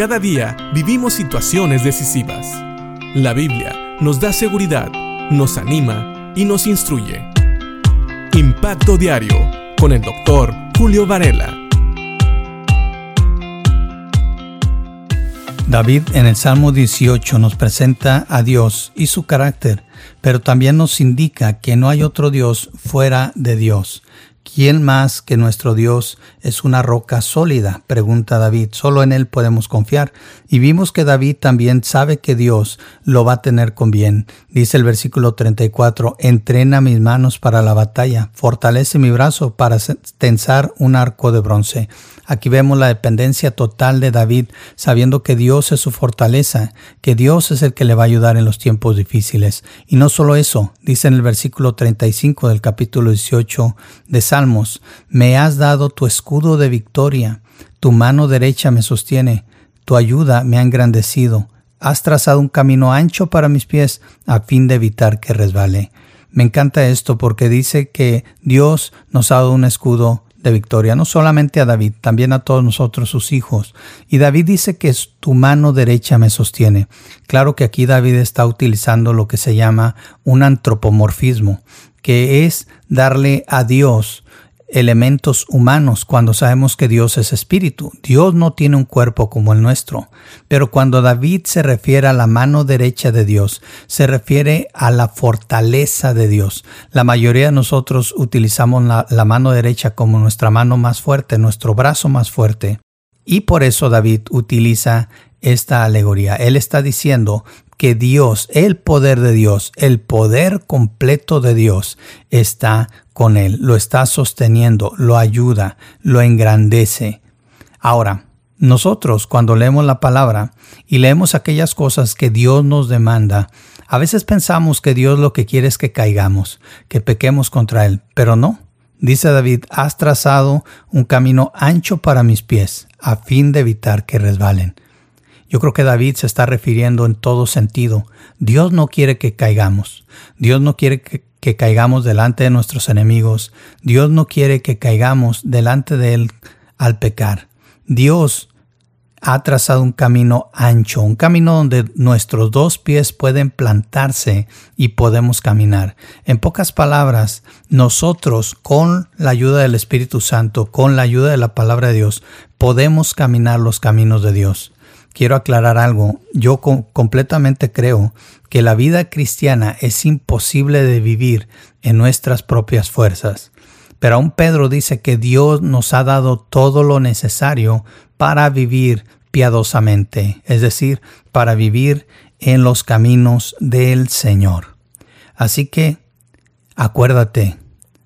Cada día vivimos situaciones decisivas. La Biblia nos da seguridad, nos anima y nos instruye. Impacto Diario con el doctor Julio Varela. David en el Salmo 18 nos presenta a Dios y su carácter, pero también nos indica que no hay otro Dios fuera de Dios. ¿Quién más que nuestro Dios es una roca sólida? Pregunta David. Solo en Él podemos confiar. Y vimos que David también sabe que Dios lo va a tener con bien. Dice el versículo 34, entrena mis manos para la batalla, fortalece mi brazo para tensar un arco de bronce. Aquí vemos la dependencia total de David, sabiendo que Dios es su fortaleza, que Dios es el que le va a ayudar en los tiempos difíciles. Y no solo eso, dice en el versículo 35 del capítulo 18 de Salmos, me has dado tu escudo de victoria, tu mano derecha me sostiene, tu ayuda me ha engrandecido, has trazado un camino ancho para mis pies a fin de evitar que resbale. Me encanta esto porque dice que Dios nos ha dado un escudo de victoria, no solamente a David, también a todos nosotros, sus hijos. Y David dice que tu mano derecha me sostiene. Claro que aquí David está utilizando lo que se llama un antropomorfismo, que es darle a Dios elementos humanos cuando sabemos que Dios es espíritu. Dios no tiene un cuerpo como el nuestro. Pero cuando David se refiere a la mano derecha de Dios, se refiere a la fortaleza de Dios. La mayoría de nosotros utilizamos la, mano derecha como nuestra mano más fuerte, nuestro brazo más fuerte. Y por eso David utiliza esta alegoría. Él está diciendo que Dios, el poder de Dios, el poder completo de Dios está con él, lo está sosteniendo, lo ayuda, lo engrandece. Ahora, nosotros cuando leemos la palabra y leemos aquellas cosas que Dios nos demanda, a veces pensamos que Dios lo que quiere es que caigamos, que pequemos contra Él, pero no. Dice David, has trazado un camino ancho para mis pies, a fin de evitar que resbalen. Yo creo que David se está refiriendo en todo sentido. Dios no quiere que caigamos. Dios no quiere que, caigamos delante de nuestros enemigos. Dios no quiere que caigamos delante de Él al pecar. Dios ha trazado un camino ancho, un camino donde nuestros dos pies pueden plantarse y podemos caminar. En pocas palabras, nosotros con la ayuda del Espíritu Santo, con la ayuda de la palabra de Dios, podemos caminar los caminos de Dios quiero aclarar algo. Yo completamente creo que la vida cristiana es imposible de vivir en nuestras propias fuerzas. Pero aún Pedro dice que Dios nos ha dado todo lo necesario para vivir piadosamente, es decir, para vivir en los caminos del Señor. Así que, acuérdate,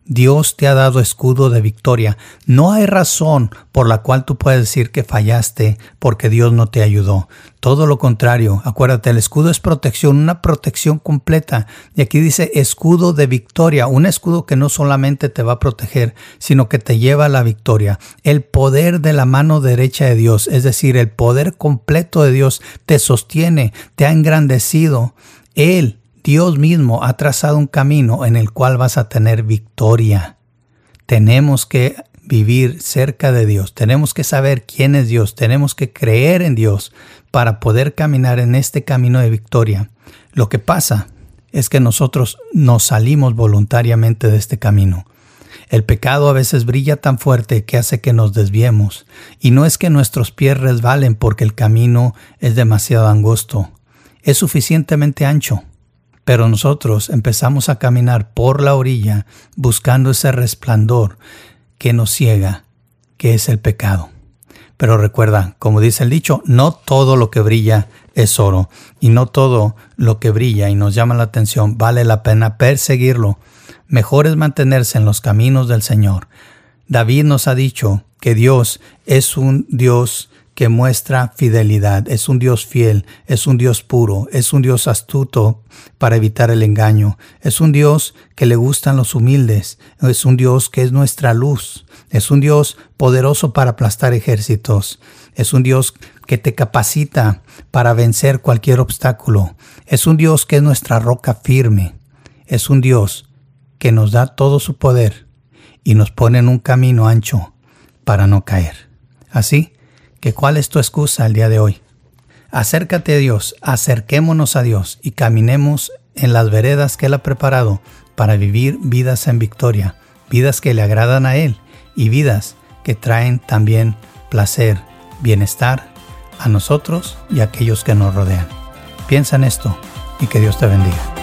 Dios te ha dado escudo de victoria. No hay razón por la cual tú puedes decir que fallaste porque Dios no te ayudó. Todo lo contrario, acuérdate, el escudo es protección, una protección completa. Y aquí dice escudo de victoria, un escudo que no solamente te va a proteger, sino que te lleva a la victoria. El poder de la mano derecha de Dios, es decir, el poder completo de Dios te sostiene, te ha engrandecido. Él Dios mismo ha trazado un camino en el cual vas a tener victoria. Tenemos que vivir cerca de Dios, tenemos que saber quién es Dios, tenemos que creer en Dios para poder caminar en este camino de victoria. Lo que pasa es que nosotros nos salimos voluntariamente de este camino. El pecado a veces brilla tan fuerte que hace que nos desviemos, y no es que nuestros pies resbalen porque el camino es demasiado angosto, es suficientemente ancho pero nosotros empezamos a caminar por la orilla buscando ese resplandor que nos ciega, que es el pecado. Pero recuerda, como dice el dicho, no todo lo que brilla es oro y no todo lo que brilla y nos llama la atención vale la pena perseguirlo. Mejor es mantenerse en los caminos del Señor. David nos ha dicho que Dios es un Dios que muestra fidelidad. Es un Dios fiel, es un Dios puro, es un Dios astuto para evitar el engaño. Es un Dios que le gustan los humildes, es un Dios que es nuestra luz, es un Dios poderoso para aplastar ejércitos, es un Dios que te capacita para vencer cualquier obstáculo, es un Dios que es nuestra roca firme, es un Dios que nos da todo su poder y nos pone en un camino ancho para no caer. Así que cuál es tu excusa el día de hoy. Acércate a Dios, acerquémonos a Dios y caminemos en las veredas que Él ha preparado para vivir vidas en victoria, vidas que le agradan a Él y vidas que traen también placer, bienestar a nosotros y a aquellos que nos rodean. Piensa en esto y que Dios te bendiga.